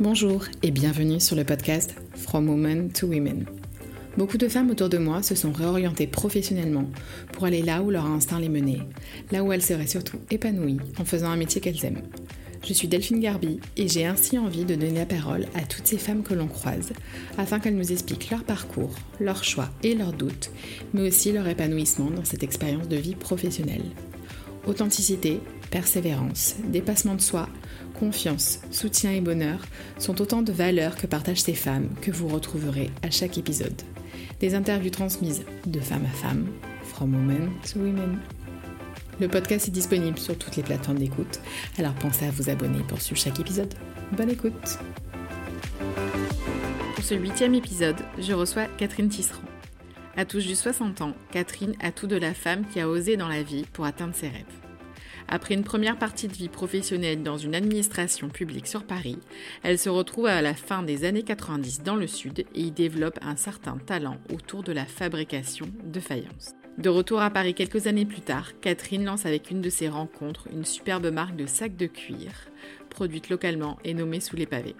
Bonjour et bienvenue sur le podcast From Women to Women. Beaucoup de femmes autour de moi se sont réorientées professionnellement pour aller là où leur instinct les menait, là où elles seraient surtout épanouies en faisant un métier qu'elles aiment. Je suis Delphine Garbi et j'ai ainsi envie de donner la parole à toutes ces femmes que l'on croise afin qu'elles nous expliquent leur parcours, leurs choix et leurs doutes, mais aussi leur épanouissement dans cette expérience de vie professionnelle. Authenticité, persévérance, dépassement de soi, confiance, soutien et bonheur sont autant de valeurs que partagent ces femmes que vous retrouverez à chaque épisode. Des interviews transmises de femme à femme, from women to women. Le podcast est disponible sur toutes les plateformes d'écoute, alors pensez à vous abonner pour suivre chaque épisode. Bonne écoute Pour ce huitième épisode, je reçois Catherine Tisserand. À tout juste 60 ans, Catherine a tout de la femme qui a osé dans la vie pour atteindre ses rêves. Après une première partie de vie professionnelle dans une administration publique sur Paris, elle se retrouve à la fin des années 90 dans le sud et y développe un certain talent autour de la fabrication de faïence. De retour à Paris quelques années plus tard, Catherine lance avec une de ses rencontres une superbe marque de sacs de cuir, produite localement et nommée sous les pavés.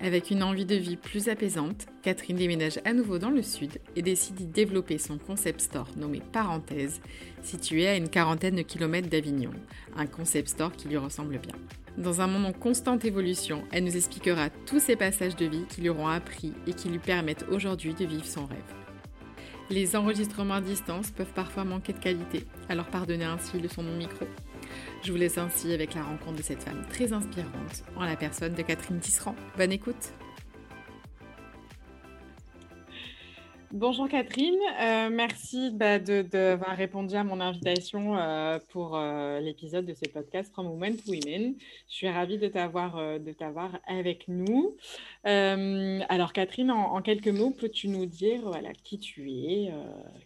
Avec une envie de vie plus apaisante, Catherine déménage à nouveau dans le sud et décide d'y développer son concept store nommé Parenthèse, situé à une quarantaine de kilomètres d'Avignon, un concept store qui lui ressemble bien. Dans un monde en constante évolution, elle nous expliquera tous ces passages de vie qui lui auront appris et qui lui permettent aujourd'hui de vivre son rêve. Les enregistrements à distance peuvent parfois manquer de qualité, alors pardonnez ainsi le son de micro. Je vous laisse ainsi avec la rencontre de cette femme très inspirante en la personne de Catherine Tisserand. Bonne écoute Bonjour Catherine, euh, merci bah, d'avoir répondu à mon invitation euh, pour euh, l'épisode de ce podcast From Women to Women. Je suis ravie de t'avoir avec nous. alors Catherine, en, quelques mots, peux-tu nous dire qui tu es,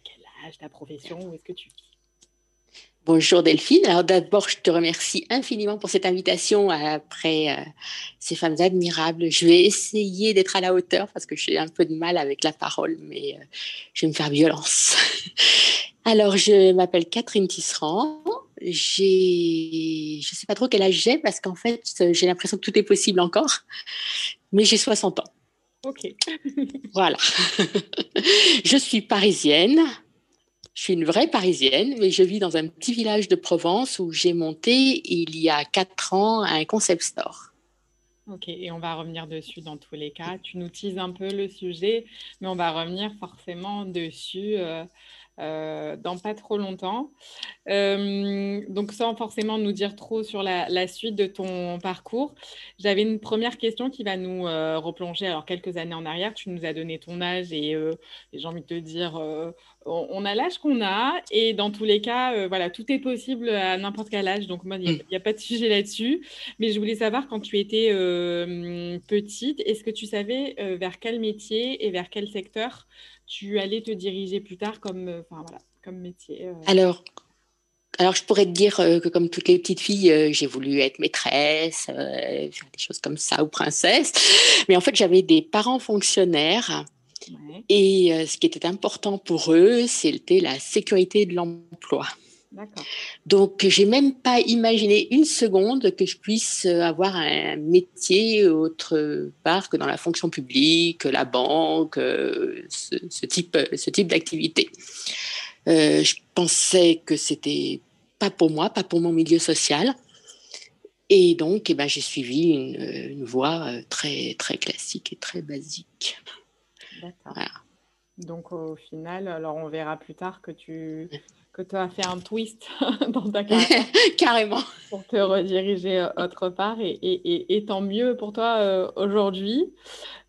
quel âge, ta profession, où est-ce que tu vis? Bonjour Delphine. Alors d'abord, je te remercie infiniment pour cette invitation après euh, ces femmes admirables. Je vais essayer d'être à la hauteur parce que j'ai un peu de mal avec la parole, mais euh, je vais me faire violence. Alors, je m'appelle Catherine Tisserand. J'ai, je sais pas trop quel âge j'ai parce qu'en fait, j'ai l'impression que tout est possible encore, mais j'ai 60 ans. Ok. voilà. je suis parisienne. Je suis une vraie Parisienne, mais je vis dans un petit village de Provence où j'ai monté il y a quatre ans un concept store. Ok, et on va revenir dessus dans tous les cas. Tu nous teases un peu le sujet, mais on va revenir forcément dessus. Euh, euh, dans pas trop longtemps. Euh, donc sans forcément nous dire trop sur la, suite de ton parcours, j'avais une première question qui va nous replonger alors quelques années en arrière. Tu nous as donné ton âge et, j'ai envie de te dire, on, a l'âge qu'on a et dans tous les cas, voilà, tout est possible à n'importe quel âge. Donc moi, il n'y a, a, pas de sujet là-dessus. Mais je voulais savoir quand tu étais petite, est-ce que tu savais vers quel métier et vers quel secteur tu allais te diriger plus tard comme, euh, voilà, comme métier euh? Alors, alors, je pourrais te dire euh, que comme toutes les petites filles, j'ai voulu être maîtresse, faire des choses comme ça, ou princesse. Mais en fait, j'avais des parents fonctionnaires. Et ce qui était important pour eux, c'était la sécurité de l'emploi. Donc, j'ai même pas imaginé une seconde que je puisse avoir un métier autre part que dans la fonction publique, la banque, ce, type, ce type d'activité. Euh, je pensais que c'était pas pour moi, pas pour mon milieu social. Et donc, eh ben, j'ai suivi une, voie euh, très, très classique et très basique. D'accord. Donc, au final, alors on verra plus tard que tu que as fait un twist dans ta carrière. Carrément. Pour te rediriger euh, autre part et, et, et, tant mieux pour toi euh, aujourd'hui.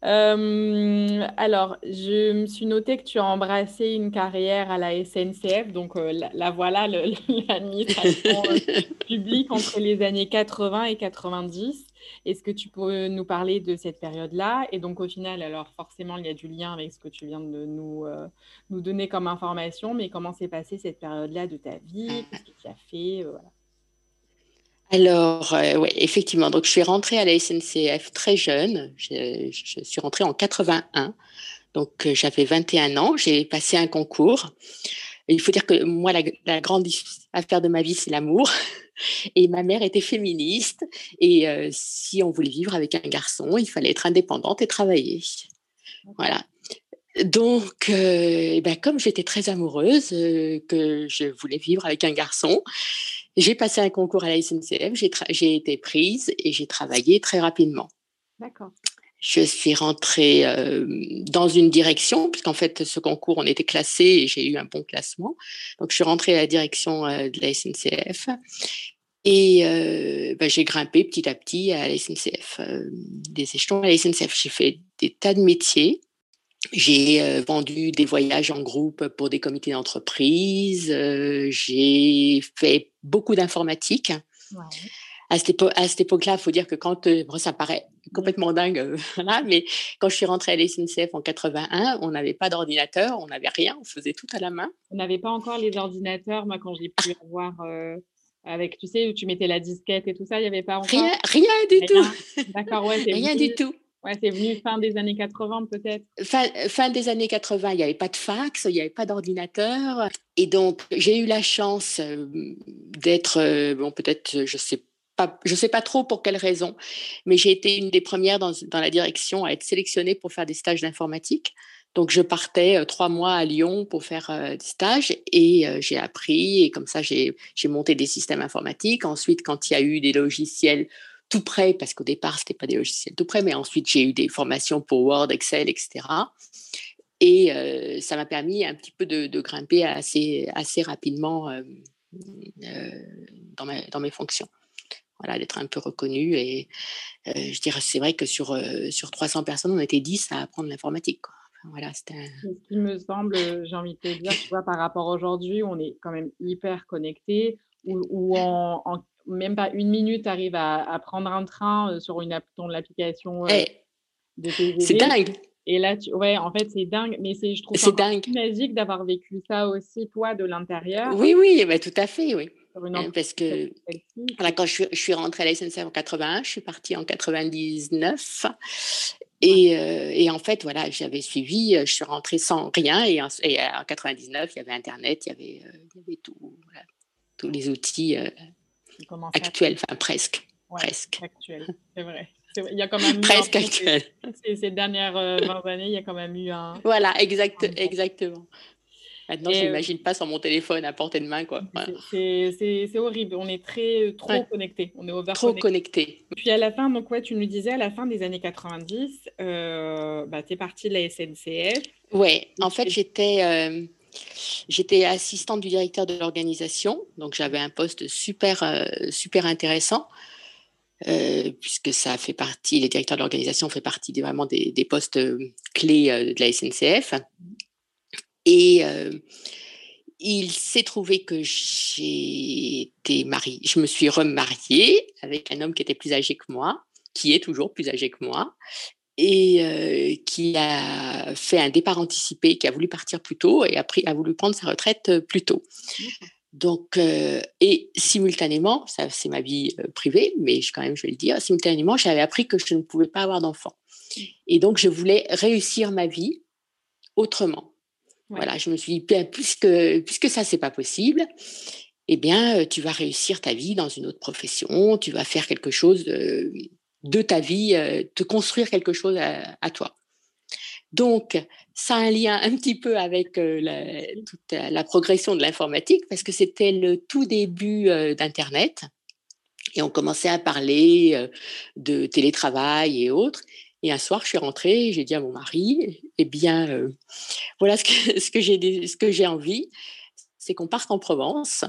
Euh, alors, je me suis noté que tu as embrassé une carrière à la SNCF, donc la, voilà l'administration publique entre les années 80 et 90. Est-ce que tu peux nous parler de cette période-là? Et donc, au final, alors forcément, il y a du lien avec ce que tu viens de nous, euh, nous donner comme information, mais comment s'est passée cette période-là de ta vie? Qu'est-ce que tu as fait? Euh, Alors, euh, oui, effectivement. Donc, je suis rentrée à la SNCF très jeune. Je, je suis rentrée en 81. Donc, j'avais 21 ans. J'ai passé un concours. Il faut dire que moi, la, grande affaire de ma vie, c'est l'amour. Et ma mère était féministe. Et euh, si on voulait vivre avec un garçon, il fallait être indépendante et travailler. Voilà. Donc, euh, ben, comme j'étais très amoureuse, que je voulais vivre avec un garçon, j'ai passé un concours à la SNCF, j'ai été prise et j'ai travaillé très rapidement. D'accord. Je suis rentrée euh, dans une direction, puisqu'en fait, ce concours, on était classé et j'ai eu un bon classement. Donc, je suis rentrée à la direction euh, de la SNCF et euh, ben, j'ai grimpé petit à petit à la SNCF, des échelons à la SNCF. J'ai fait des tas de métiers. J'ai vendu des voyages en groupe pour des comités d'entreprise. j'ai fait beaucoup d'informatique. À cette, époque, là il faut dire que quand, ça paraît complètement dingue, mais quand je suis rentrée à la SNCF en 81, on n'avait pas d'ordinateur, on n'avait rien, on faisait tout à la main. On n'avait pas encore les ordinateurs, moi, quand j'ai pu avoir avec, tu sais, où tu mettais la disquette et tout ça, il n'y avait pas encore. Rien, rien du tout. D'accord, ouais, Rien du tout. Ouais, c'est venu fin des années 80 peut-être. Fin, fin, des années 80, il n'y avait pas de fax, il n'y avait pas d'ordinateur. Et donc, j'ai eu la chance euh, d'être, euh, bon, peut-être, je sais je sais pas trop pour quelle raison, mais j'ai été une des premières dans, la direction à être sélectionnée pour faire des stages d'informatique. Donc, je partais euh, trois mois à Lyon pour faire des stages et j'ai appris et comme ça, j'ai monté des systèmes informatiques. Ensuite, quand il y a eu des logiciels tout près, parce qu'au départ, ce n'était pas des logiciels tout près, mais ensuite, j'ai eu des formations pour Word, Excel, etc. Et euh, ça m'a permis un petit peu de, grimper assez, rapidement euh, euh, dans, mes fonctions. Voilà, d'être un peu reconnu. Et je dirais, c'est vrai que sur, sur 300 personnes, on était 10 à apprendre l'informatique. voilà, c'était Ce me semble, j'ai envie de te dire, tu vois, par rapport à aujourd'hui, on est quand même hyper connecté, où, en, en même pas une minute, arrive à, prendre un train sur une l'application eh, de C'est dingue. Et là, tu... ouais, en fait, c'est dingue. Mais c'est, je trouve ça magique d'avoir vécu ça aussi, toi, de l'intérieur. Oui, oui, bah, tout à fait, oui. Hein, parce que quand je suis, je suis, rentrée à la SNCF en 81, je suis partie en 99. Et, et en fait, voilà, j'avais suivi, je suis rentrée sans rien. Et en, et en 99, il y avait Internet, il y avait, il y avait tout, tous les outils actuel, enfin presque. presque. Actuel, c'est vrai. Il y a quand même presque actuel. Ces, dernières 20 euh, années, il y a quand même eu un. Voilà, exact, exactement. Maintenant, je n'imagine pas sans mon téléphone à portée de main. quoi. C'est horrible. On est très euh, trop connecté. On est over Trop connecté. Puis à la fin, donc ouais, tu nous disais à la fin des années 90, euh, bah, tu es partie de la SNCF. Ouais, en fait, j'étais. Euh, J'étais assistante du directeur de l'organisation, donc j'avais un poste super, euh, super intéressant, euh, puisque ça fait partie, les directeurs de l'organisation font partie des, vraiment des, postes euh, clés de la SNCF. Et il s'est trouvé que j'ai été mariée, je me suis remariée avec un homme qui était plus âgé que moi, qui est toujours plus âgé que moi, et qui a fait un départ anticipé, qui a voulu partir plus tôt et a, a voulu prendre sa retraite plus tôt. Donc, et simultanément, ça c'est ma vie privée, mais je, quand même je vais le dire, simultanément, j'avais appris que je ne pouvais pas avoir d'enfant. Mmh. Et donc, je voulais réussir ma vie autrement. Voilà, je me suis dit, puisque, puisque ça, c'est pas possible, eh bien, tu vas réussir ta vie dans une autre profession, tu vas faire quelque chose de, ta vie, te construire quelque chose à, toi. Donc, ça a un lien un petit peu avec la, progression de l'informatique parce que c'était le tout début d'Internet et on commençait à parler de télétravail et autres. Et un soir, je suis rentrée, j'ai dit à mon mari, eh bien, voilà ce que, ce que j'ai, ce que j'ai envie, c'est qu'on parte en Provence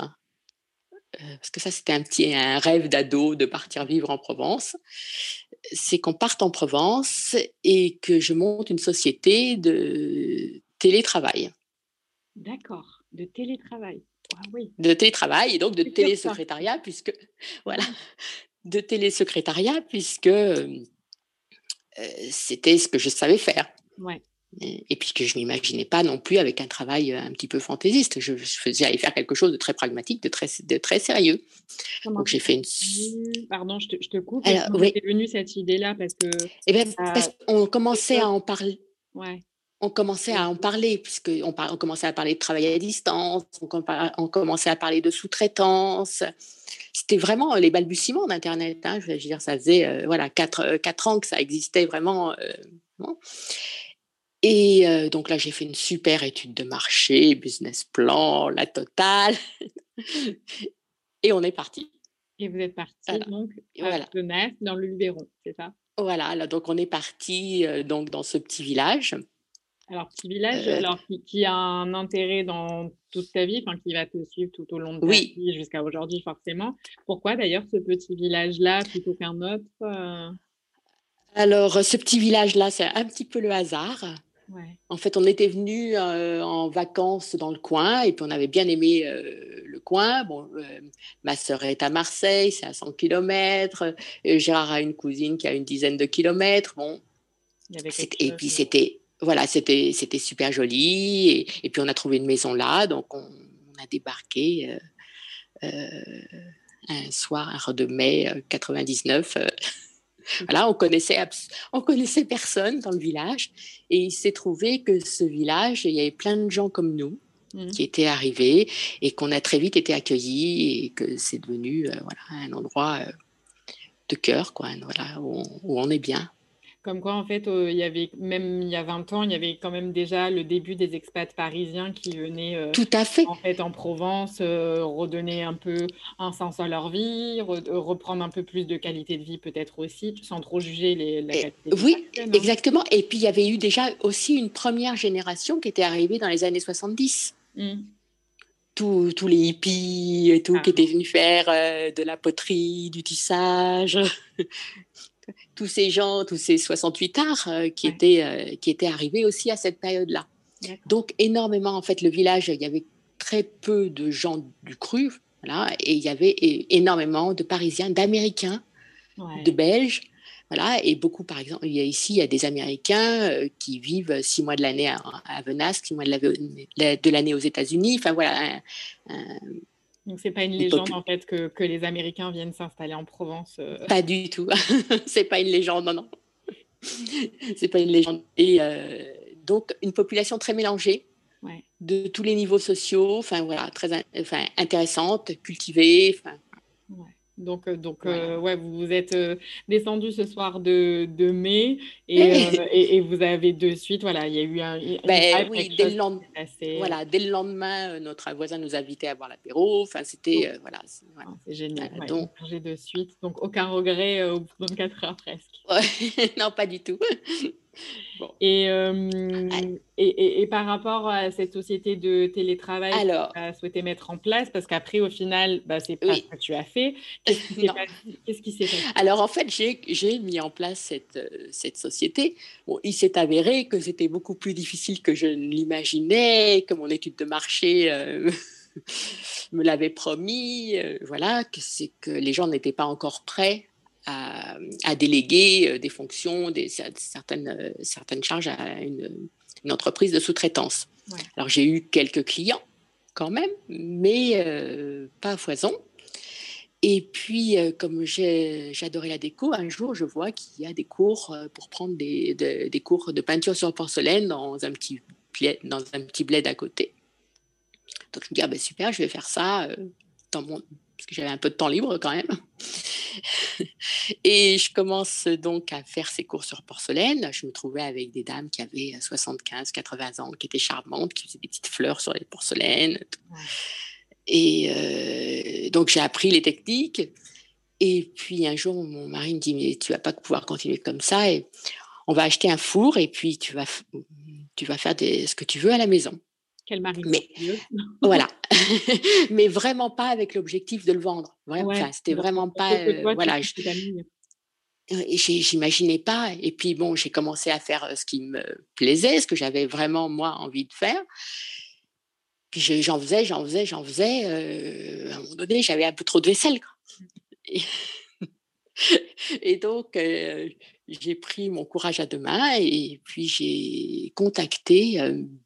euh, parce que ça c'était un petit un rêve d'ado de partir vivre en Provence, c'est qu'on parte en Provence et que je monte une société de télétravail. D'accord, de télétravail. Ah oui. De télétravail et donc de télésecrétariat puisque voilà, de télésecrétariat puisque euh, c'était ce que je savais faire. Ouais. Et puis que je m'imaginais pas non plus avec un travail euh, un petit peu fantaisiste. Je, faisais aller faire quelque chose de très pragmatique, de très, de très sérieux. Donc j'ai fait une. Pardon, je te, je te coupe. Alors, oui. venue cette idée-là? Parce que. Eh parce qu'on commençait à en parler. Ouais. On commençait à en parler, puisqu'on on commençait à parler de travail à distance, on, on commençait à parler de sous-traitance. C'était vraiment les balbutiements d'Internet. Hein. Je veux dire, ça faisait euh, voilà, quatre, quatre, ans que ça existait vraiment. Et donc là, j'ai fait une super étude de marché, business plan, la totale. et on est parti. Et vous êtes parti donc à voilà. dans le Luberon, c'est ça? Voilà, donc on est parti donc dans ce petit village. Alors, petit village alors, qui, a un intérêt dans toute ta vie, enfin, qui va te suivre tout au long de ta vie jusqu'à aujourd'hui, forcément. Pourquoi d'ailleurs ce petit village-là plutôt qu'un autre Alors, ce petit village-là, c'est un petit peu le hasard. En fait, on était venu euh, en vacances dans le coin et puis on avait bien aimé euh, le coin. Bon, euh, ma sœur est à Marseille, c'est à 100 km. Gérard a une cousine qui a une dizaine de kilomètres. Bon, et puis c'était voilà, c'était c'était super joli et, puis on a trouvé une maison là, donc on, a débarqué un soir, un de mai 99 voilà, on connaissait, on connaissait personne dans le village. Et il s'est trouvé que ce village, il y avait plein de gens comme nous mmh. qui étaient arrivés et qu'on a très vite été accueillis et que c'est devenu euh, voilà, un endroit euh, de cœur, quoi, voilà, où on est bien. Comme quoi, en fait, il y avait même il y a 20 ans, il y avait quand même déjà le début des expats parisiens qui venaient euh, Tout à fait. en fait en Provence euh, redonner un peu un sens à leur vie, euh, reprendre un peu plus de qualité de vie peut-être aussi, sans trop juger les, la qualité de Oui, hein. exactement. Et puis il y avait eu déjà aussi une première génération qui était arrivée dans les années 70. Mmh. Tous, tous, les hippies et tout qui ah. étaient venus faire de la poterie, du tissage. Tous ces gens, tous ces 68 arts euh, qui, étaient, euh, qui étaient arrivés aussi à cette période-là. Donc énormément, en fait, le village, il y avait très peu de gens du cru, voilà, et il y avait énormément de Parisiens, d'Américains, de Belges, voilà, et beaucoup, par exemple, il y a ici, il y a des Américains euh, qui vivent six mois de l'année à, à, Venasque, six mois de l'année aux États-Unis, enfin voilà, donc, c'est pas une légende, en fait, que, que, les Américains viennent s'installer en Provence euh. Pas du tout. c'est pas une légende, non, non. c'est pas une légende. Et euh, donc, une population très mélangée, de tous les niveaux sociaux, enfin, voilà, très enfin, intéressante, cultivée, enfin, donc, euh, donc euh, ouais, vous vous êtes euh, descendu ce soir de, de mai et, et, vous avez de suite, voilà, il y a eu un. Ben, oui, dès le, lendemain, voilà, dès le lendemain, notre voisin nous a invités à boire l'apéro. Enfin, c'était. voilà, c'est ah, génial. donc, j'ai de suite. Donc, aucun regret au bout de 24 heures presque. non, pas du tout. Et, et, et, par rapport à cette société de télétravail que tu as souhaité mettre en place, parce qu'après, au final, bah, c'est pas ce que tu as fait. Qu'est-ce qui s'est passé? Alors, en fait, j'ai mis en place cette, cette société. Bon, il s'est avéré que c'était beaucoup plus difficile que je ne l'imaginais, que mon étude de marché me l'avait promis. voilà, que c'est que les gens n'étaient pas encore prêts à, déléguer euh, des fonctions, des, certaines, euh, certaines charges à une, entreprise de sous-traitance. Alors j'ai eu quelques clients quand même, mais euh, pas à foison. Et puis, comme j'adorais la déco, un jour, je vois qu'il y a des cours pour prendre des, des, cours de peinture sur porcelaine dans un petit, dans un petit bled à côté. Donc, je me dis, ah ben super, je vais faire ça dans mon, parce que j'avais un peu de temps libre quand même. et je commence donc à faire ces cours sur porcelaine. Je me trouvais avec des dames qui avaient 75, 80 ans, qui étaient charmantes, qui faisaient des petites fleurs sur les porcelaines. Et euh, donc j'ai appris les techniques. Et puis un jour, mon mari me dit, mais tu vas pas pouvoir continuer comme ça. Et on va acheter un four et puis tu vas, tu vas faire des, ce que tu veux à la maison. Quel mari Mais voilà, mais vraiment pas avec l'objectif de le vendre. Vraiment, c'était vraiment pas. Euh, voilà, J'imaginais pas. Et puis bon, j'ai commencé à faire euh, ce qui me plaisait, ce que j'avais vraiment moi envie de faire. Puis j'en faisais, j'en faisais, j'en faisais. Euh, à un moment donné, j'avais un peu trop de vaisselle. Et, donc, j'ai pris mon courage à deux mains et puis j'ai contacté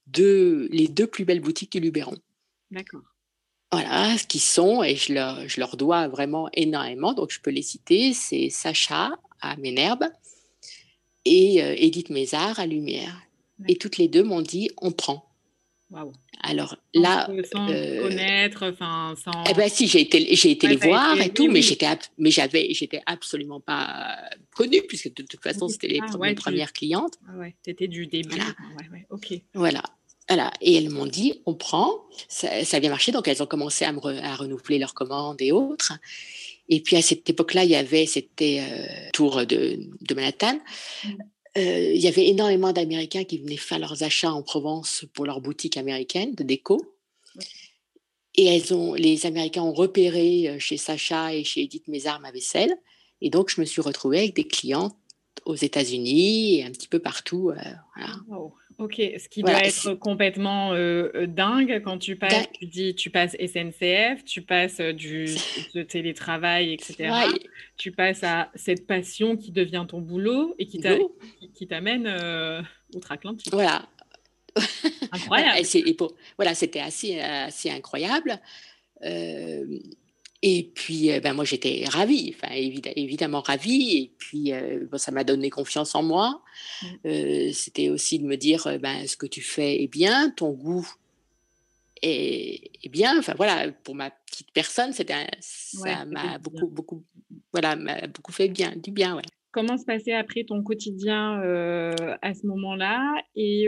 deux, les deux plus belles boutiques du Luberon. D'accord. Voilà, ce qui sont, et je leur, je leur dois vraiment énormément, donc je peux les citer, c'est Sacha à Ménherbe et Edith Mézard à Lumière. Et toutes les deux m'ont dit on prend. Alors là, sans euh, connaître, enfin sans. Eh ben si, j'ai été, j'ai été les voir et tout, mais j'étais, mais j'avais, j'étais absolument pas connue puisque de toute façon c'était les ah premières clientes. Ah ouais, c'était du début. Voilà. Ouais, ok. Voilà. Voilà. Et elles m'ont dit, on prend, ça, ça, a bien marché. Donc elles ont commencé à, me à renouveler leurs commandes et autres. Et puis à cette époque-là, il y avait, c'était euh, Tour de, de Manhattan. Mmh. Euh, il y avait énormément d'Américains qui venaient faire leurs achats en Provence pour leur boutique américaine de déco. Et elles ont, les Américains ont repéré euh, chez Sacha et chez Edith Mézard ma vaisselle. Et donc, je me suis retrouvée avec des clients aux États-Unis et un petit peu partout. Euh, Ok, ce qui doit être complètement euh, euh, dingue quand tu passes, tu dis, tu passes SNCF, tu passes euh, du télétravail, etc. Tu passes à cette passion qui devient ton boulot et qui t'amène outre-Atlantique. Voilà. Incroyable. voilà, c'était assez, assez incroyable. Et puis, euh, ben, moi, j'étais ravie, enfin, évidemment ravie. Et puis, euh, bon, ça m'a donné confiance en moi. Mmh. Euh, c'était aussi de me dire, ben, ce que tu fais est bien, ton goût est, bien. Enfin, voilà, pour ma petite personne, c'était ça m'a beaucoup, beaucoup, voilà, beaucoup fait bien, du bien, ouais. Comment se passait après ton quotidien à ce moment-là? Et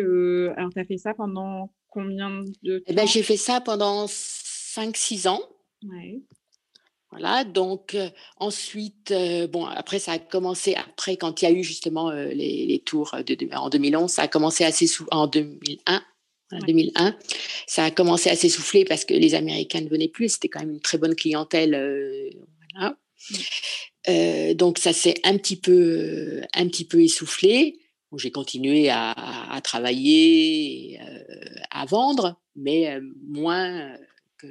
alors, tu as fait ça pendant combien de temps eh ben, J'ai fait ça pendant 5-6 ans. Ouais. Voilà, donc ensuite, bon, après ça a commencé, après quand il y a eu justement les, tours de, en 2011, ça a commencé assez en 2001, 2001, ça a commencé à s'essouffler parce que les Américains ne venaient plus, c'était quand même une très bonne clientèle. voilà. Mmh. donc ça s'est un petit peu, un petit peu essoufflé. J'ai continué à, à travailler, à vendre, mais moins que,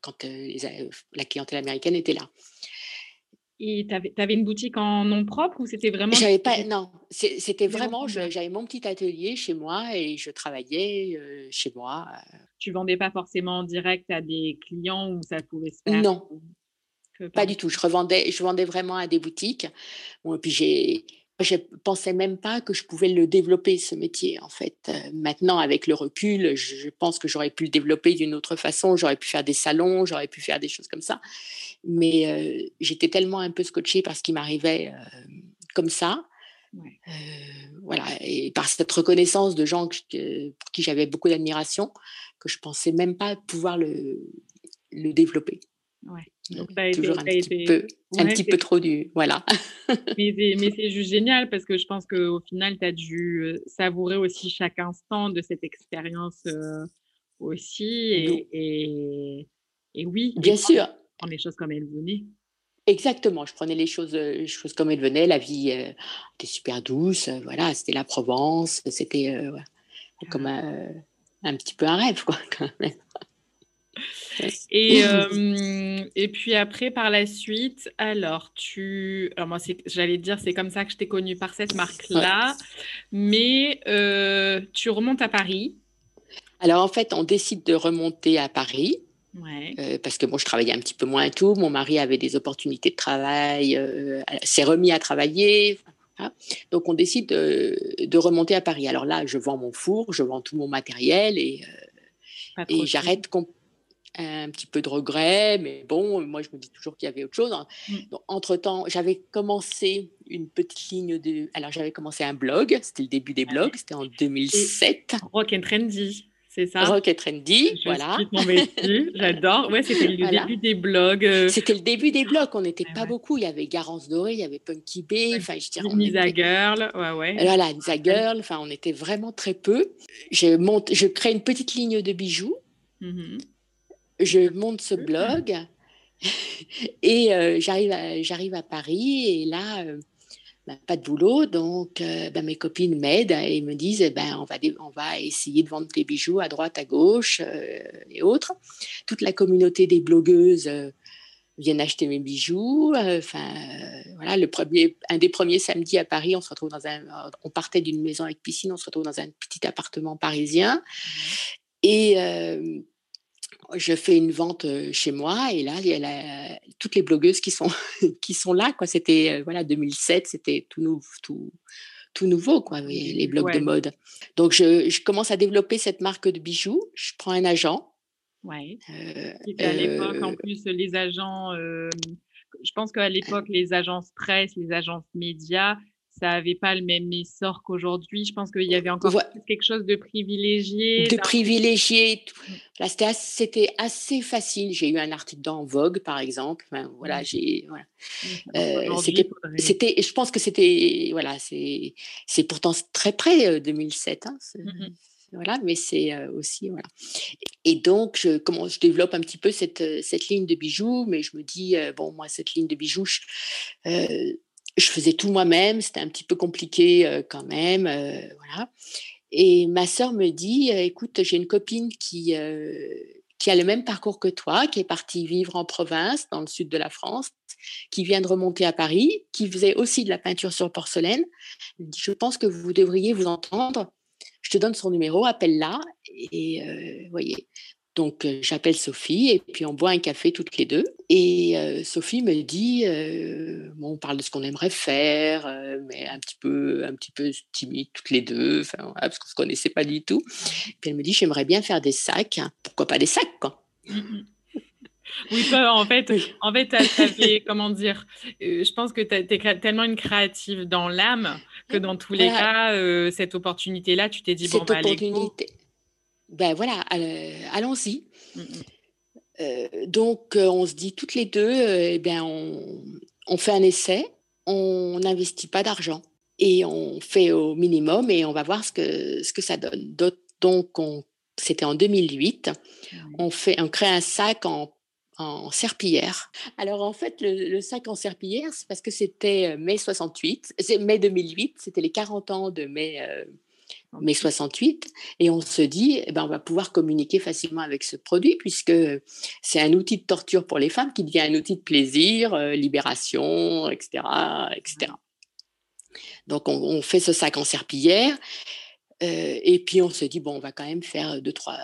quand euh, la clientèle américaine était là. Et tu avais, une boutique en nom propre ou c'était vraiment J'avais pas non, c'était vraiment j'avais mon petit atelier chez moi et je travaillais euh, chez moi. Euh. Tu vendais pas forcément en direct à des clients où ça pouvait se faire Non. Pas? du tout, je revendais je vendais vraiment à des boutiques. Bon, et puis j'ai je pensais même pas que je pouvais le développer, ce métier, en fait. Euh, maintenant, avec le recul, je, pense que j'aurais pu le développer d'une autre façon. J'aurais pu faire des salons, j'aurais pu faire des choses comme ça. Mais euh, j'étais tellement un peu scotchée par ce qui m'arrivait euh, comme ça. voilà, et par cette reconnaissance de gens pour qui j'avais beaucoup d'admiration, que je pensais même pas pouvoir le, le développer. Ouais. Donc, toujours un, petit, peu, un petit peu trop du. Voilà. mais c'est juste génial parce que je pense qu'au final, tu as dû euh, savourer aussi chaque instant de cette expérience euh, aussi. Et, et, et, oui. Bien sûr. Prendre les choses comme elles venaient. Exactement, je prenais les choses, euh, choses comme elles venaient. La vie était super douce. voilà, c'était la Provence. C'était comme ah. un, un, petit peu un rêve, quoi, quand même. Et, euh, et puis après, par la suite, alors tu. Alors moi, j'allais dire, c'est comme ça que je t'ai connue par cette marque-là. Mais euh, tu remontes à Paris. Alors en fait, on décide de remonter à Paris. Ouais. Euh, parce que bon, je travaillais un petit peu moins et tout. Mon mari avait des opportunités de travail, s'est remis à travailler. Donc on décide de, de, remonter à Paris. Alors là, je vends mon four, je vends tout mon matériel et, et j'arrête complètement un petit peu de regret, mais bon, moi je me dis toujours qu'il y avait autre chose. Hein. Mm. entre-temps, j'avais commencé une petite ligne de... Alors j'avais commencé un blog, c'était le début des blogs, c'était en 2007. rock and Trendy, c'est ça? Rock and Trendy, voilà. J'adore, ouais, c'était le début des blogs. Euh. C'était le début des blogs, on n'était pas beaucoup, il y avait Garance Doré, il y avait Punky Bay, enfin je dirais... Nisa Girl, ouais, ouais. Voilà, Nisa Girl, enfin on était vraiment très peu. Je, monte, je crée une petite ligne de bijoux. Mm-hmm je monte ce blog et euh, j'arrive, à, j'arrive à Paris et là, euh, bah, pas de boulot, donc euh, bah, mes copines m'aident et me disent eh ben, on, va, on va essayer de vendre tes bijoux à droite, à gauche et autres. Toute la communauté des blogueuses viennent acheter mes bijoux. Enfin, voilà, le premier, un des premiers samedis à Paris, on se retrouve dans un, on partait d'une maison avec piscine, on se retrouve dans un petit appartement parisien. Mmh. Et je fais une vente chez moi et là il y a toutes les blogueuses qui sont qui sont là quoi c'était voilà 2007 c'était tout nouveau tout tout nouveau, quoi, les, blocs de mode. Donc, je, commence à développer cette marque de bijoux. Je prends un agent. Ouais. Euh, à l'époque, en plus, les agents, je pense qu'à l'époque, les agences presse, les agences médias, ça n'avait pas le même essor qu'aujourd'hui. Je pense qu'il y avait encore quelque chose de privilégié. De privilégié. Là, c'était assez, facile. J'ai eu un article dans Vogue, par exemple. voilà, j'ai. Voilà. Euh, c'était. Je pense que c'était. Voilà, c'est. C'est pourtant très près 2007. Euh, hein, mmh voilà, mais c'est euh, aussi voilà. Et donc, je, comment, je développe un petit peu cette, cette ligne de bijoux, mais je me dis bon, moi cette ligne de bijoux, je, je faisais tout moi-même, c'était un petit peu compliqué euh, quand même, euh, voilà. Et ma sœur me dit, euh, écoute, j'ai une copine qui qui a le même parcours que toi, qui est partie vivre en province, dans le sud de la France, qui vient de remonter à Paris, qui faisait aussi de la peinture sur porcelaine. Je pense que vous devriez vous entendre. Je te donne son numéro, appelle-la. Et voyez, donc, j'appelle Sophie et puis on boit un café toutes les deux. Et Sophie me dit, bon, on parle de ce qu'on aimerait faire, mais un petit peu, un petit peu timide toutes les deux, parce qu'on se connaissait pas du tout. Puis elle me dit, j'aimerais bien faire des sacs. Pourquoi pas des sacs, quoi? Oui, en fait, en fait, comment dire, je pense que tu es tellement une créative dans l'âme que dans tous les cas, cette opportunité-là, tu t'es dit, bon, bah, opportunité ben voilà, allons-y. Mmh euh, donc, euh, on se dit toutes les deux, euh, eh bien, on, fait un essai, on n'investit pas d'argent et on fait au minimum et on va voir ce que, ce que ça donne. Donc, c'était en 2008, on, fait, on crée un sac en, en serpillière. Alors, en fait, le, sac en serpillière, c'est parce que c'était mai 68, c'est mai 2008, c'était les 40 ans de mai mai 68, et on se dit, eh ben, on va pouvoir communiquer facilement avec ce produit, puisque c'est un outil de torture pour les femmes qui devient un outil de plaisir, euh, libération, etc. etc. Donc on, fait ce sac en serpillière, euh, et puis on se dit, bon, on va quand même faire deux, trois,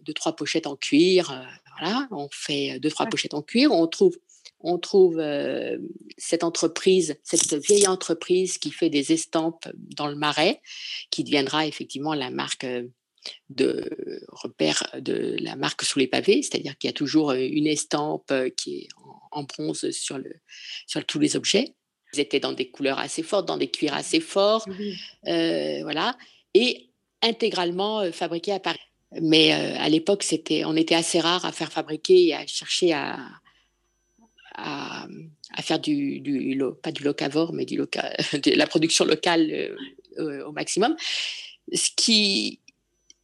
deux, trois pochettes en cuir. Euh, voilà, on fait deux, trois pochettes en cuir, on trouve on trouve euh, cette entreprise, cette vieille entreprise qui fait des estampes dans le marais, qui deviendra effectivement la marque euh, de repère de la marque sous les pavés, c'est-à-dire qu'il y a toujours euh, une estampe qui est en, bronze sur, le, sur tous les objets. Ils étaient dans des couleurs assez fortes, dans des cuirs assez forts, voilà, et intégralement fabriqués à Paris. Mais à l'époque, c'était, on était assez rare à faire fabriquer et à chercher à, à, faire du, du, pas du locavore, mais du loca, de la production locale euh, euh, au maximum, ce qui,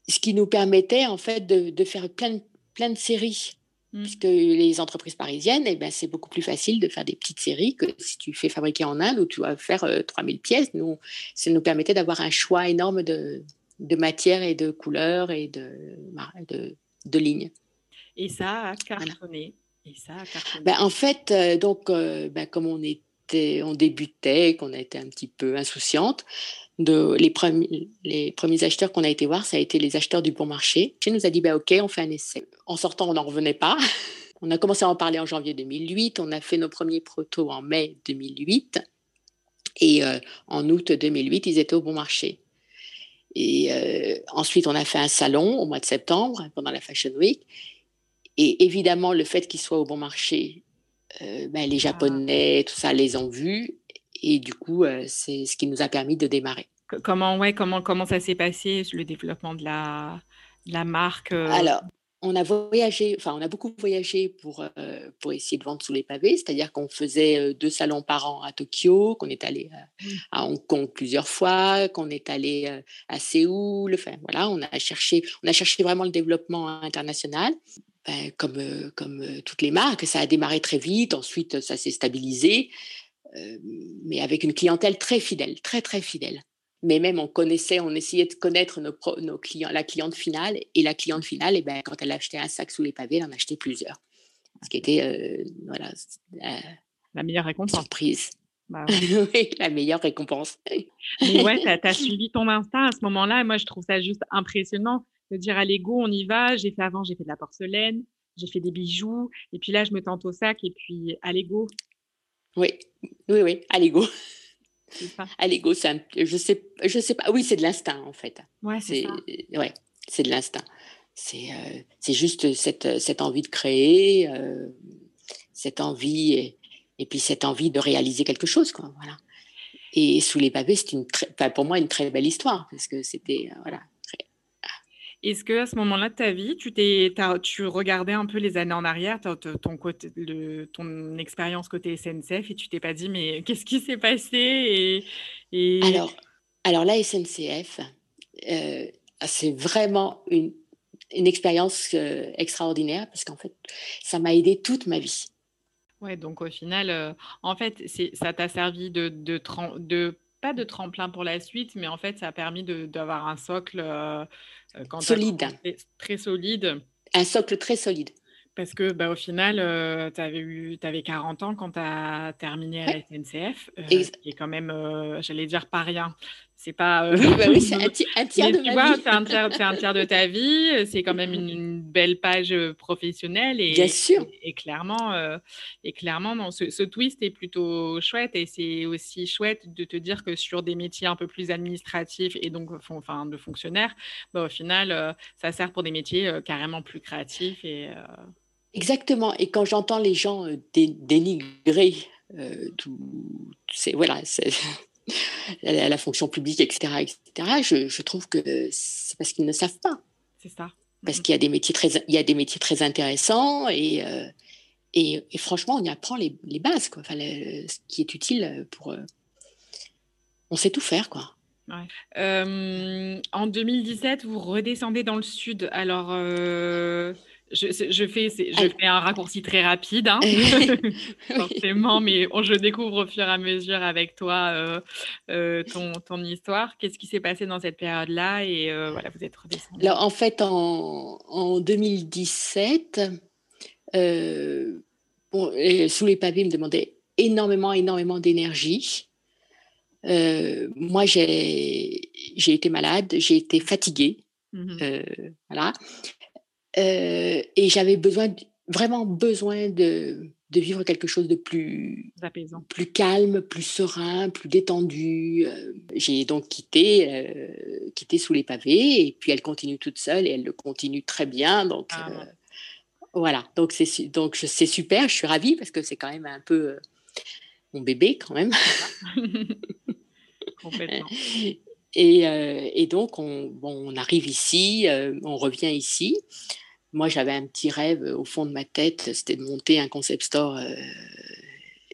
ce qui nous permettait en fait de, de faire plein, plein de séries. Mmh. Puisque les entreprises parisiennes, eh ben, c'est beaucoup plus facile de faire des petites séries que si tu fais fabriquer en Inde où tu vas faire 3000 euh, pièces. Nous, ça nous permettait d'avoir un choix énorme de, de matières et de couleurs et de, de, de lignes. Et ça a cartonné. Ben, en fait, euh, donc, euh, ben, comme on était, on débutait, qu'on a été un petit peu insouciante, de, les, premiers, les premiers acheteurs qu'on a été voir, ça a été les acheteurs du bon marché. Qui nous a dit, ben, OK, on fait un essai. En sortant, on n'en revenait pas. On a commencé à en parler en janvier 2008. On a fait nos premiers protos en mai 2008. Et euh, en août 2008, ils étaient au bon marché. Et ensuite, on a fait un salon au mois de septembre, pendant la Fashion Week. Et évidemment, le fait qu'ils soient au bon marché, euh, ben, les ah. Japonais, tout ça, les ont vus. Et du coup, euh, c'est ce qui nous a permis de démarrer. Comment, ouais, comment, comment ça s'est passé, le développement de la, la marque euh? Alors, on a voyagé, enfin, on a beaucoup voyagé pour, pour essayer de vendre sous les pavés, c'est-à-dire qu'on faisait deux salons par an à Tokyo, qu'on est allé mmh. à Hong Kong plusieurs fois, qu'on est allé à Séoul, enfin, voilà, on a cherché, on a cherché vraiment le développement international. Ben, comme, euh, comme euh, toutes les marques, ça a démarré très vite, ensuite ça s'est stabilisé, euh, mais avec une clientèle très fidèle, très très fidèle. Mais même on connaissait, on essayait de connaître nos, nos clients, la cliente finale, et la cliente finale, et ben, quand elle achetait un sac sous les pavés, elle en achetait plusieurs. Ce qui était voilà, la meilleure récompense. Surprise. Bah oui, la meilleure récompense. Mais ouais, tu as, suivi ton instinct à ce moment-là. Moi, je trouve ça juste impressionnant de dire à l'ego, on y va. J'ai fait avant, j'ai fait de la porcelaine, j'ai fait des bijoux, et puis là, je me tente au sac, et puis à l'ego. Oui, oui, oui, à l'ego. À l'ego, je sais, je sais pas. Oui, c'est de l'instinct en fait. Ouais, c'est Ouais, c'est de l'instinct. C'est euh, c'est juste cette, cette envie de créer, euh, cette envie et, et, puis cette envie de réaliser quelque chose, quoi. Voilà. Et sous les pavés, c'est une pour moi une très belle histoire parce que c'était euh, voilà est-ce que à ce moment-là de ta vie, tu, t'es, tu regardais un peu les années en arrière, ton, côté, le, ton expérience côté SNCF, et tu t'es pas dit, mais qu'est-ce qui s'est passé et, Alors, alors la SNCF, euh, c'est vraiment une, une expérience euh, extraordinaire parce qu'en fait, ça m'a aidé toute ma vie. Ouais, donc au final, euh, en fait, ça t'a servi de, de, de pas de tremplin pour la suite, mais en fait, ça a permis d'avoir un socle euh, euh, solide. Très solide. Un socle très solide. Parce que bah, au final, euh, tu avais, avais 40 ans quand tu as terminé à la SNCF, qui est quand même, j'allais dire, pas rien. C'est pas. Euh, bah oui, c'est un, tiers de tu vois, C'est un, tiers de ta vie. C'est quand même une, belle page euh, professionnelle. Et, Bien sûr. Et, clairement, euh, et clairement non, ce, twist est plutôt chouette. Et c'est aussi chouette de te dire que sur des métiers un peu plus administratifs et donc enfin, de fonctionnaires, bah, au final, ça sert pour des métiers carrément plus créatifs. Et, Exactement. Et quand j'entends les gens dénigrer tout, c'est voilà, c'est la, la, fonction publique, etc., etc., je, je trouve que c'est parce qu'ils ne savent pas. C'est ça. Parce qu'il y a des métiers très, il y a des métiers très intéressants et, euh, et, franchement, on y apprend les, les bases, quoi. Enfin, ce qui est utile pour. Euh, on sait tout faire, quoi. Ouais. Euh, en 2017, vous redescendez dans le sud. Alors, je, fais, je fais un raccourci très rapide, hein, forcément, mais je découvre au fur et à mesure avec toi euh, euh, ton, ton, histoire. Qu'est-ce qui s'est passé dans cette période-là Et euh, voilà, vous êtes redescendu? Alors, en fait, en, en 2017, bon, sous les pavés, me demandait énormément, énormément d'énergie. moi, j'ai été malade, j'ai été fatiguée. Mmh voilà. Euh, et j'avais besoin, vraiment besoin de, de, vivre quelque chose de plus apaisant, plus calme, plus serein, plus détendu. Euh, j'ai donc quitté, euh, quitté sous les pavés et puis elle continue toute seule et elle le continue très bien. Donc ah, voilà, donc c'est donc c'est super, je suis ravie parce que c'est quand même un peu mon bébé quand même. Complètement. Et, et, donc, on, bon, on, arrive ici, on revient ici. Moi, j'avais un petit rêve au fond de ma tête, c'était de monter un concept store euh,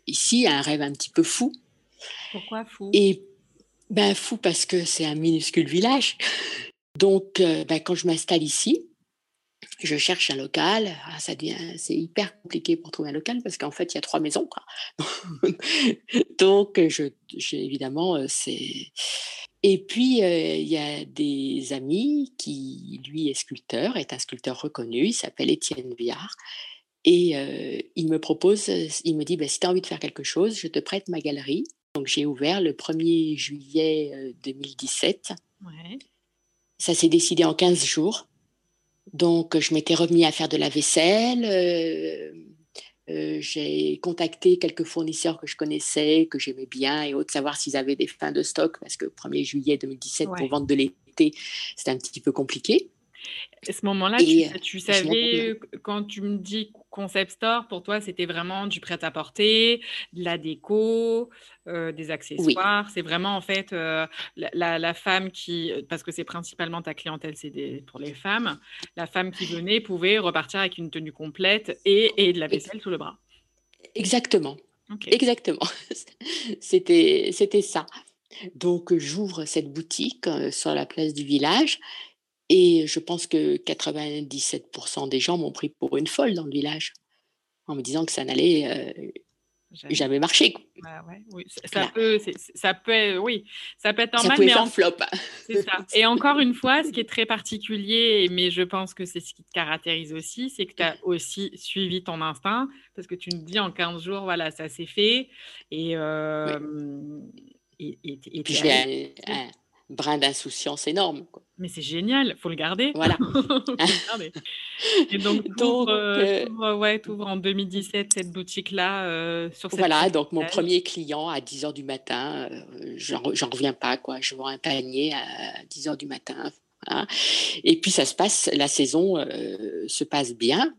ici, un rêve un petit peu fou. Pourquoi fou? Et ben fou parce que c'est un minuscule village. Donc, euh, ben, quand je m'installe ici, je cherche un local. Ah, ça devient, c'est hyper compliqué pour trouver un local parce qu'en fait, il y a trois maisons. Quoi. Donc, je, évidemment, euh, c'est et puis, euh, il y a des amis qui, lui, est sculpteur, est un sculpteur reconnu, il s'appelle Étienne Viard. Et euh, il me propose, il me dit, bah, si tu as envie de faire quelque chose, je te prête ma galerie. Donc, j'ai ouvert le 1er juillet 2017. Euh, ouais. Ça s'est décidé en 15 jours. Donc, je m'étais remis à faire de la vaisselle. Euh, j'ai contacté quelques fournisseurs que je connaissais, que j'aimais bien et autres, savoir s'ils avaient des fins de stock parce que 1er juillet 2017 pour vendre de l'été, c'était un petit peu compliqué. À ce moment-là, tu, euh, tu savais, quand tu me dis concept store, pour toi, c'était vraiment du prêt-à-porter, de la déco, euh, des accessoires. C'est vraiment en fait euh, la, femme qui, parce que c'est principalement ta clientèle, c'est pour les femmes, la femme qui venait pouvait repartir avec une tenue complète et, et de la vaisselle sous le bras. Exactement. Exactement. C'était ça. Donc j'ouvre cette boutique sur la place du village et je pense que 97% des gens m'ont pris pour une folle dans le village, en me disant que ça n'allait euh, jamais marcher. oui. ça, peut, ça peut, oui, ça peut être ça mal, mais en flop. Ça. Et encore une fois, ce qui est très particulier, mais je pense que c'est ce qui te caractérise aussi, c'est que tu as aussi suivi ton instinct, parce que tu me dis en 15 jours, voilà, ça s'est fait. Et, euh, et, et, puis, brin d'insouciance énorme. Mais c'est génial, faut le garder. Voilà. Et donc, tu ouvres, euh, euh, ouais, en 2017 cette boutique-là euh, sur cette Voilà, donc mon premier client à 10 h du matin, j'en reviens pas, quoi. Je vends un panier à 10 h du matin. Et puis ça se passe, la saison se passe bien.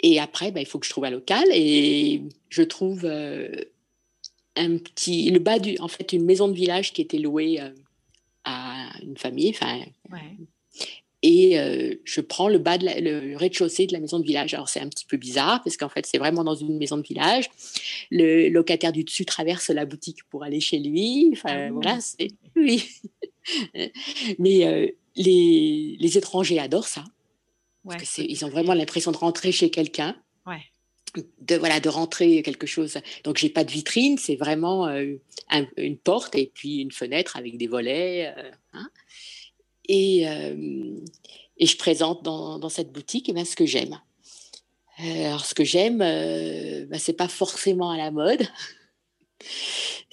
Et après, ben, il faut que je trouve un local et je trouve un petit, le bas du, en fait, une maison de village qui était louée à une famille. Et euh, je prends le bas de le rez-de-chaussée de la maison de village. Alors c'est un petit peu bizarre parce qu'en fait c'est vraiment dans une maison de village. Le locataire du dessus traverse la boutique pour aller chez lui. Enfin ah voilà, c'est oui. Mais euh, les, les, étrangers adorent ça. Parce ils ont vraiment l'impression de rentrer chez quelqu'un. De voilà de rentrer quelque chose. Donc j'ai pas de vitrine, c'est vraiment euh, une porte et puis une fenêtre avec des volets. Euh, hein. et, euh, et, je présente dans, dans cette boutique et eh ce que j'aime. alors ce que j'aime, ben, c'est pas forcément à la mode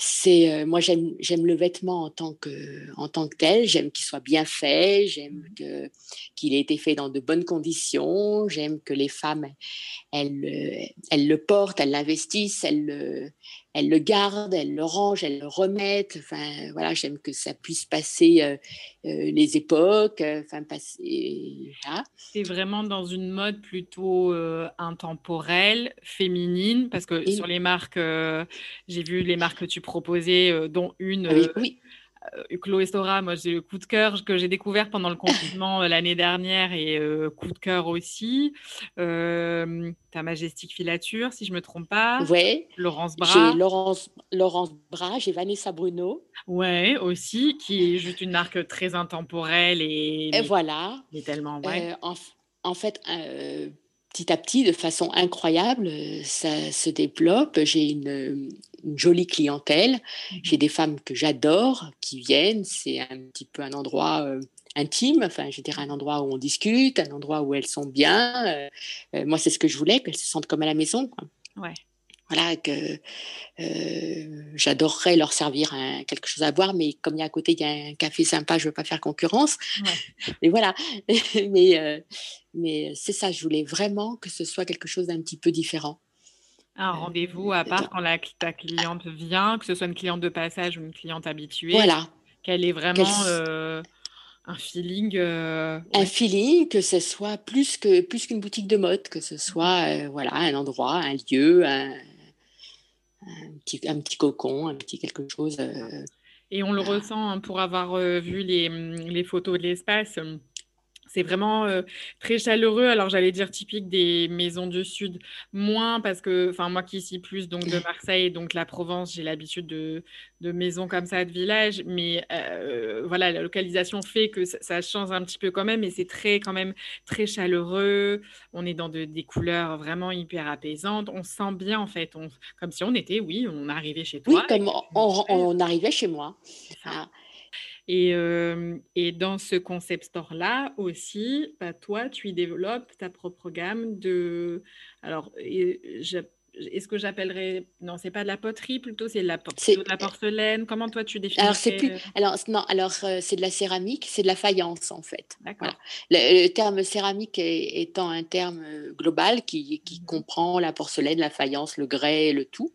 c'est euh, moi j'aime j'aime le vêtement en tant que en tant que tel. J'aime qu'il soit bien fait. J'aime mmh. que qu'il ait été fait dans de bonnes conditions. J'aime que les femmes elles elles le portent elles l'investissent elles le elles le gardent elles le rangent elles le remettent enfin voilà j'aime que ça puisse passer euh, euh, les époques enfin passer c'est vraiment dans une mode plutôt intemporelle féminine parce que sur les marques j'ai vu les marques que tu proposé, euh, dont une. Ah oui. Euh, euh, Chloé Stora, moi j'ai le coup de cœur que j'ai découvert pendant le confinement l'année dernière et coup de cœur aussi. ta majestique filature, si je me trompe pas. Oui. Laurence Bras. J'ai Laurence, Laurence Bras, j'ai Vanessa Bruno. Ouais, aussi, qui est juste une marque très intemporelle et. et voilà. Mais tellement, ouais. en, en, fait, petit à petit, de façon incroyable, ça se développe. J'ai une, jolie clientèle. Mhm. J'ai des femmes que j'adore qui viennent. C'est un petit peu un endroit euh, intime, enfin, je dirais un endroit où on discute, un endroit où elles sont bien. Euh, euh, moi, c'est ce que je voulais, qu'elles se sentent comme à la maison. Quoi. Ouais voilà, que euh, j'adorerais leur servir quelque chose à boire, mais comme il y a à côté, il y a un café sympa, je ne veux pas faire concurrence. mais voilà, mais, euh, mais c'est ça, je voulais vraiment que ce soit quelque chose d'un petit peu différent. Un rendez-vous à part quand la, ta cliente vient, que ce soit une cliente de passage ou une cliente habituée. Voilà. Qu'elle est vraiment euh, un feeling. Un feeling, que ce soit plus que plus qu'une boutique de mode, que ce soit voilà un endroit, un lieu, un, un petit, un petit cocon, un petit quelque chose. Euh, et on le ressent hein, pour avoir euh, vu les, les, photos de l'espace. C'est vraiment très chaleureux. Alors, j'allais dire typique des maisons du Sud, moins parce que, enfin, moi qui suis plus donc de Marseille, donc la Provence, j'ai l'habitude de, de, maisons comme ça, de villages. Mais voilà, la localisation fait que ça, change un petit peu quand même. Et c'est très, quand même, très chaleureux. On est dans des couleurs vraiment hyper apaisantes. On sent bien, en fait, on, comme si on était, oui, on arrivait chez toi. Oui, comme on, on, arrivait chez moi. Et, et, dans ce concept store-là aussi, bah, toi, tu y développes ta propre gamme de... Alors, est-ce que j'appellerais... Non, c'est pas de la poterie, plutôt c'est de, la... de la porcelaine? Comment toi, tu définis Alors, c'est plus... Alors, non, alors c'est de la céramique, c'est de la faïence, en fait. D'accord. Le, terme céramique étant un terme global qui, qui mmh comprend la porcelaine, la faïence, le grès, le tout.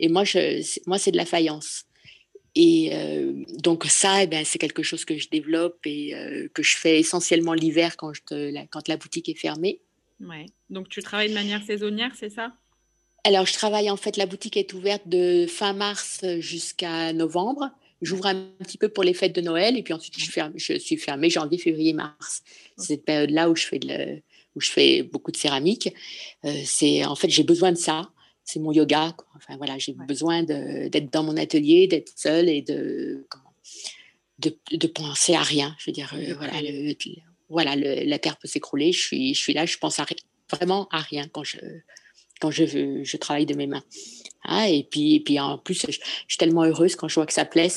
Et moi, je, moi c'est de la faïence. Et euh, donc ça, eh ben, c'est quelque chose que je développe et euh, que je fais essentiellement l'hiver quand, la, quand la boutique est fermée. Ouais. Donc tu travailles de manière saisonnière, c'est ça? Alors je travaille en fait, la boutique est ouverte de fin mars jusqu'à novembre. J'ouvre un petit peu pour les fêtes de Noël et puis ensuite je, ferme, je suis fermée janvier, février, mars. C'est cette période-là où je fais de où je fais beaucoup de céramike. Euh, c'est en fait j'ai besoin de ça c'est mon yoga. Enfin voilà, j'ai besoin d'être dans mon atelier, d'être seule et de, de, penser à rien. Je veux dire, euh, voilà, voilà la terre peut s'écrouler. Je suis, je suis là, je pense vraiment à rien quand je quand je, je travaille de mes mains. Ah, et puis, et puis en plus, je, suis tellement heureuse quand je vois que ça plaît.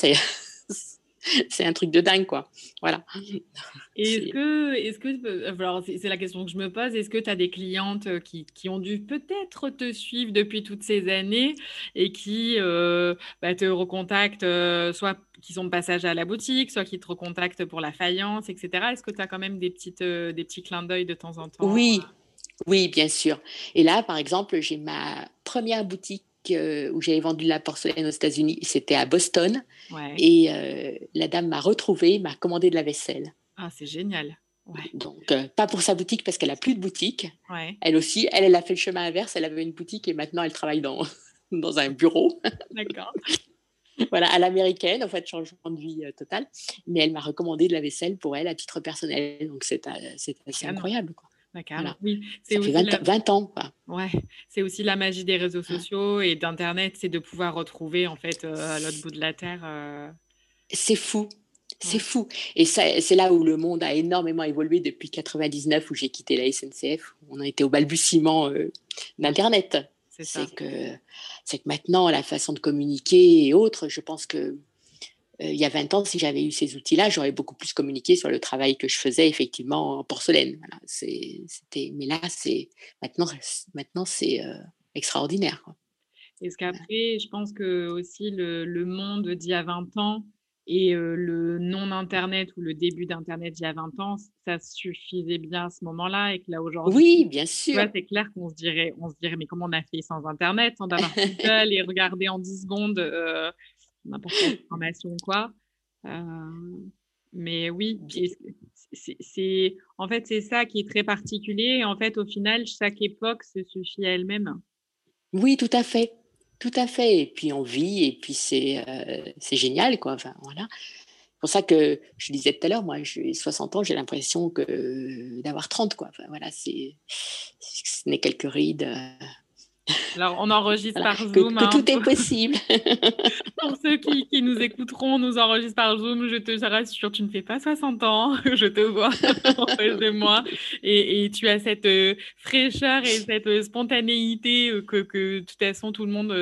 c'est un truc de dingue, quoi. Voilà. Est-ce que, est-ce que, alors c'est la question que je me pose, est-ce que tu as des clientes euh, qui, qui ont dû peut-être te suivre depuis toutes ces années et qui euh, bah, te recontactent, euh, soit qui sont de passage à la boutique, soit qui te recontactent pour la faïence, etc. Est-ce que tu as quand même des, petites, des petits clins d'œil de temps en temps? Oui, oui, bien sûr. Et là, par exemple, j'ai ma première boutique où j'avais vendu de la porcelaine aux États-Unis. C'était à Boston. Et euh, la dame m'a retrouvée, m'a commandé de la vaisselle. Ah, c'est génial. Donc, euh, pas pour sa boutique parce qu'elle a plus de boutique. Elle aussi, elle, elle a fait le chemin inverse. Elle avait une boutique et maintenant elle travaille dans, dans un bureau. D'accord. voilà, à l'américaine, en fait, changement de vie euh, total. Mais elle m'a recommandé de la vaisselle pour elle à titre personnel. Donc, c'est assez incroyable. Quoi. D'accord. Oui, c'est aussi 20, ans. Quoi. Ouais, c'est aussi la magie des réseaux sociaux et d'Internet, c'est de pouvoir retrouver en fait euh, à l'autre bout de la terre. Euh. C'est fou. C'est fou. Et c'est là où le monde a énormément évolué depuis 99, où j'ai quitté la SNCF. On a été au balbutiement euh, d'Internet. C'est que, que maintenant, la façon de communiquer et autres, je pense que il y a 20 ans, si j'avais eu ces outils-là, j'aurais beaucoup plus communiqué sur le travail que je faisais effectivement en porcelaine. c'était, mais là, c'est maintenant, maintenant c'est euh, extraordinaire. Est-ce qu'après, je pense que aussi le, le monde d'il y a 20 ans et euh, le non-Internet ou le début d'Internet d'il y a 20 ans, ça suffisait bien à ce moment-là et que là aujourd'hui, oui, bien sûr. c'est clair qu'on se dirait, on se dirait, mais comment on a fait sans Internet, sans avoir Google et regarder en 10 secondes n'importe quelle information quoi. Euh, mais oui, c'est en fait c'est ça qui est très particulier. Et en fait, au final, chaque époque se suffit à elle-même. Oui, tout à fait, tout à fait. Et puis on vit, et puis c'est euh, c'est génial, quoi. Enfin, voilà. C'est pour ça que je disais tout à l'heure, moi, j'ai 60 ans, j'ai l'impression que d'avoir 30, quoi. Enfin, voilà, c'est ce n'est quelques rides. Euh, alors, on enregistre par Zoom. Que, hein. tout est possible. Pour ceux qui, qui, nous écouteront, nous enregistre par Zoom. Je te rassure, tu ne fais pas 60 ans. Je te vois en face de moi. Et, et tu as cette euh, fraîcheur et cette euh, spontanéité euh, que, que, de toute façon, tout le monde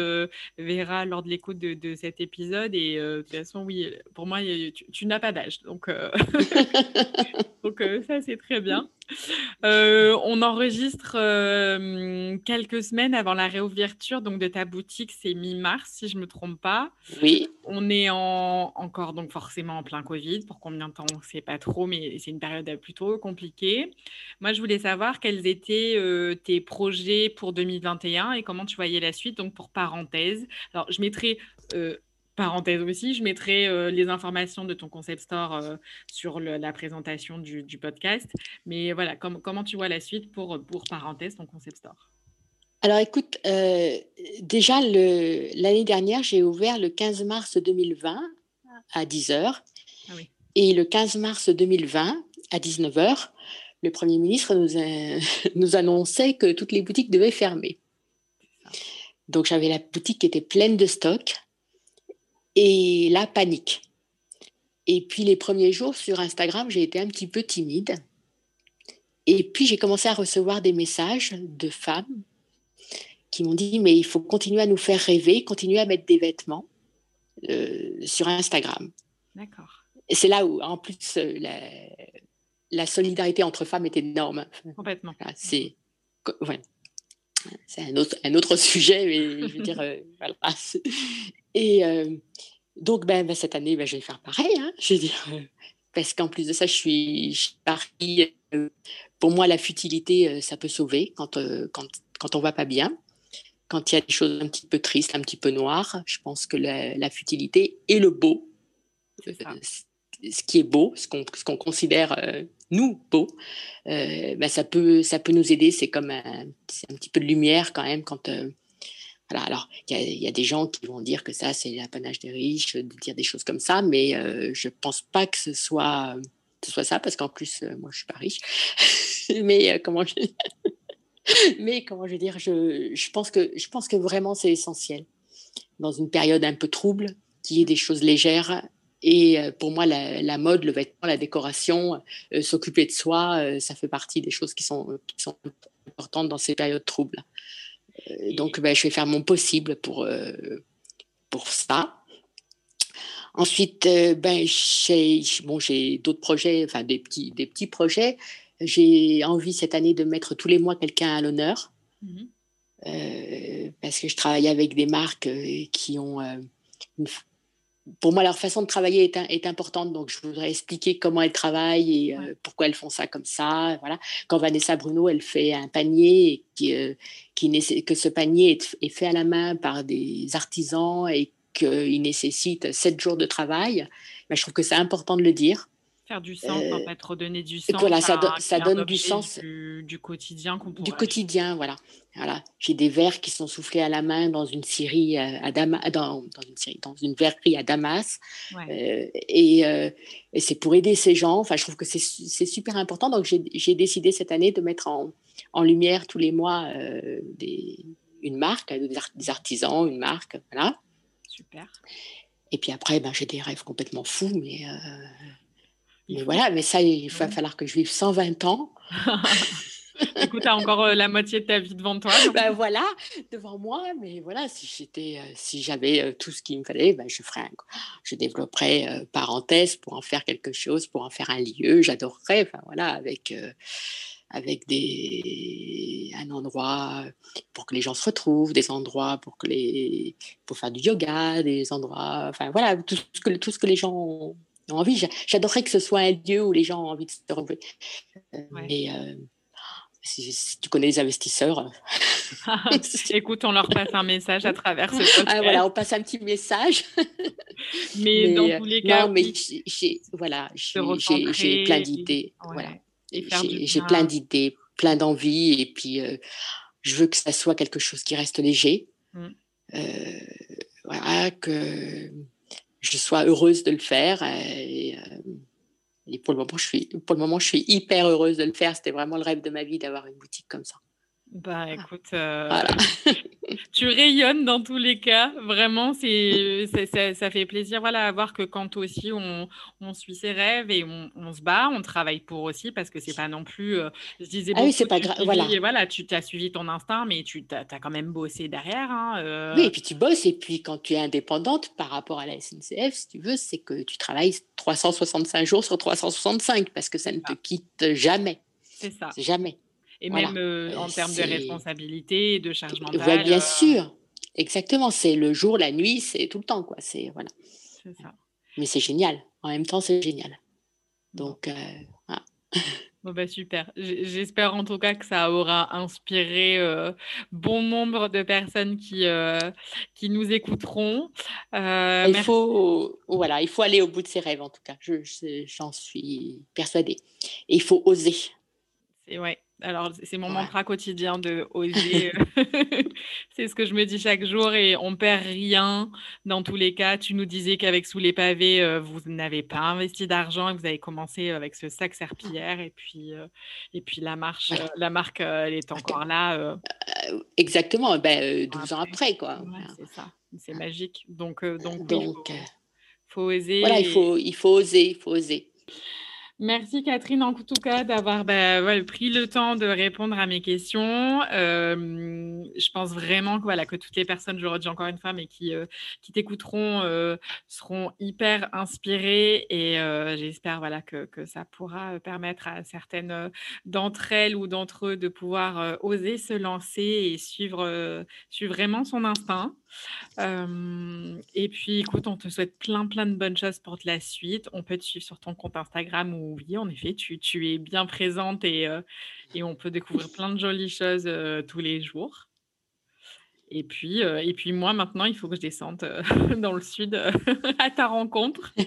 verra lors de l'écoute de, de, cet épisode. Et de toute façon, oui, pour moi, tu, tu n'as pas d'âge. Donc, donc ça, c'est très bien. Euh, on enregistre euh, quelques semaines avant la réouverture donc de ta boutique, c'est mi-mars si je me trompe pas. Oui. On est en, encore donc forcément en plein Covid. Pour combien de temps on ne sait pas trop, mais c'est une période plutôt compliquée. Moi, je voulais savoir quels étaient euh, tes projets pour 2021 et comment tu voyais la suite. Donc pour parenthèse, alors je mettrai parenthèse aussi, je mettrai euh, les informations de ton concept store euh, sur la présentation du, podcast. Mais voilà, comment tu vois la suite pour, pour parenthèse, ton concept store? Alors écoute, euh, déjà l'année dernière, j'ai ouvert le 15 mars 2020 à 10h. Ah Et le 15 mars 2020 à 19h, le Premier ministre nous, nous annonçait que toutes les boutiques devaient fermer. Donc j'avais la boutique qui était pleine de stock et la panique. Et puis les premiers jours sur Instagram, j'ai été un petit peu timide. Et puis j'ai commencé à recevoir des messages de femmes qui m'ont dit mais il faut continuer à nous faire rêver, continuer à mettre des vêtements euh, sur Instagram. D'accord. Et c'est là où en plus euh, la, solidarité entre femmes est énorme. Complètement. c'est c'est un autre, un autre sujet, mais je veux dire, euh, voilà. Et euh, donc, ben, ben, cette année, ben, je vais faire pareil. Hein, je veux dire, euh, parce qu'en plus de ça, je suis, je partie. pour moi, la futilité, ça peut sauver quand, quand, quand on va pas bien. Quand il y a des choses un petit peu tristes, un petit peu noires, je pense que la, la futilité et le beau, ce qui est beau, ce qu'on considère nous beau, euh, ben ça peut ça peut nous aider. C'est comme un, un, petit peu de lumière quand même quand euh. Alors il y, a des gens qui vont dire que ça c'est l'apanage des riches de dire des choses comme ça, mais euh, je pense pas que ce soit ce soit ça parce qu'en plus moi je suis pas riche. mais comment je mais comment je veux dire je, je pense que je pense que vraiment c'est essentiel dans une période un peu trouble qu'il y ait des choses légères et euh, pour moi, la, mode, le vêtement, la décoration, euh, s'occuper de soi, euh, ça fait partie des choses qui sont, qui sont importantes dans ces périodes troubles. donc, ben, je vais faire mon possible pour, pour ça. Ensuite, ben, j'ai bon, d'autres projets, enfin des petits, des petits projets. J'ai envie cette année de mettre tous les mois quelqu'un à l'honneur. Mmh parce que je travaille avec des marques qui ont une, pour moi, leur façon de travailler est, est, importante, donc je voudrais expliquer comment elles travaillent et euh, pourquoi elles font ça comme ça. Voilà. Quand Vanessa Bruno, elle fait un panier, qui, euh, qui que ce panier est, fait à la main par des artisans et qu'il nécessite sept jours de travail, ben, je trouve que c'est important de le dire du sens, en euh, fait, redonner du sens. Voilà, ça, ça donne du sens. Du, quotidien qu'on Du quotidien, voilà. voilà. J'ai des verres qui sont soufflés à la main dans une série à Damas, dans, dans, une série, dans une verrerie à Damas. Euh, et, euh, et c'est pour aider ces gens. Enfin, je trouve que c'est super important. Donc, j'ai décidé cette année de mettre en, en lumière tous les mois des, une marque, des artisans, une marque. Voilà. Super. Et puis après, ben, j'ai des rêves complètement fous, mais mais voilà, mais ça, il va falloir que je vive 120 ans. Écoute, tu as encore euh, la moitié de ta vie devant toi. Ben voilà, devant moi, mais voilà, si j'étais, euh, si j'avais euh, tout ce qu'il me fallait, ben je ferais, je développerais parenthèse pour en faire quelque chose, pour en faire un lieu. J'adorerais, enfin voilà, avec avec des un endroit pour que les gens se retrouvent, des endroits pour que les pour faire du yoga, des endroits, enfin voilà, tout ce que tout ce que les gens envie. J'adorerais que ce soit un lieu où les gens ont envie de se retrouver. Euh, mais euh, si, tu connais les investisseurs. Écoute, on leur passe un message à travers ce podcast. Ah, voilà, on passe un petit message. mais, dans tous les cas, non, mais j'ai voilà, j'ai plein d'idées. voilà. J'ai plein d'idées, plein d'envies, et puis euh, je veux que ça soit quelque chose qui reste léger. Mmh. voilà, que je sois heureuse de le faire. Et, euh, et, pour, le moment, je suis, pour le moment, je suis hyper heureuse de le faire. C'était vraiment le rêve de ma vie d'avoir une boutique comme ça. Bah écoute, euh, tu rayonnes dans tous les cas. Vraiment, c'est, ça fait plaisir voilà, à voir que quand aussi on, on suit ses rêves et on, on, se bat, on travaille pour aussi parce que c'est pas non plus. Euh, je disais, ah oui, c'est pas grave. Voilà. voilà, tu as suivi ton instinct, mais tu as, quand même bossé derrière. Hein, euh. Oui, et puis tu bosses. Et puis quand tu es indépendante par rapport à la SNCF, si tu veux, c'est que tu travailles 365 jours sur 365 parce que ça ne te quitte jamais. C'est ça. Jamais. Et même euh, en termes de responsabilité et de charge mentale. bien euh, sûr, exactement. C'est le jour, la nuit, c'est tout le temps, quoi. C'est voilà. Ça. Mais c'est génial. En même temps, c'est génial. Donc, euh, voilà. Bon bah super. J'espère en tout cas que ça aura inspiré bon nombre de personnes qui, qui nous écouteront. il faut voilà, il faut aller au bout de ses rêves en tout cas. J'en je, suis persuadée. Et il faut oser. C'est ouais, alors, c'est mon mantra quotidien de oser. Euh, c'est ce que je me dis chaque jour et on perd rien dans tous les cas. Tu nous disais qu'avec Sous les pavés, euh, vous n'avez pas investi d'argent et vous avez commencé avec ce sac serpillière et puis, euh, et puis la, marche, la marque, elle est encore là. Exactement, ben, 12 ans après, quoi. c'est ça, c'est magique. Donc, donc, donc il faut, oser. Voilà, il, faut, il faut oser, il faut oser. Merci Catherine en tout cas d'avoir bah, pris le temps de répondre à mes questions. Euh, je pense vraiment que, voilà, que toutes les personnes, je redis encore une fois, mais qui, euh, qui t'écouteront euh, seront hyper inspirées et j'espère voilà, que, que, ça pourra permettre à certaines d'entre elles ou d'entre eux de pouvoir oser se lancer et suivre, suivre vraiment son instinct et puis, écoute, on te souhaite plein, plein de bonnes choses pour la suite. On peut te suivre sur ton compte Instagram où, oui, en effet, tu, tu es bien présente et, et on peut découvrir plein de jolies choses tous les jours. Et puis, et puis, moi, maintenant, il faut que je descende dans le sud à ta rencontre.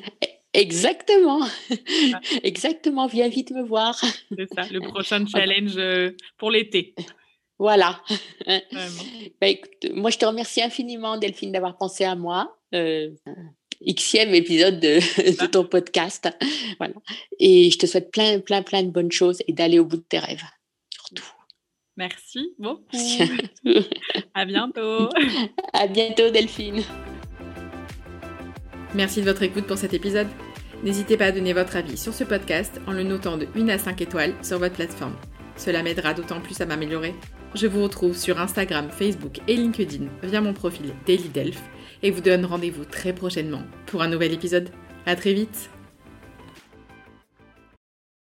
Exactement. Exactement. Viens vite me voir. C'est ça, le prochain challenge pour l'été. Voilà. Bah, moi, je te remercie infiniment, Delphine, d'avoir pensé à moi. Euh, Xème épisode de, de, ton podcast. Voilà. Et je te souhaite plein, plein, plein de bonnes choses et d'aller au bout de tes rêves, surtout. Merci beaucoup. à bientôt. À bientôt, Delphine. Merci de votre écoute pour cet épisode. N'hésitez pas à donner votre avis sur ce podcast en le notant de 1 à 5 étoiles sur votre plateforme. Cela m'aidera d'autant plus à m'améliorer. Je vous retrouve sur Instagram, Facebook et LinkedIn via mon profil Daily Delph et vous donne rendez-vous très prochainement pour un nouvel épisode. À très vite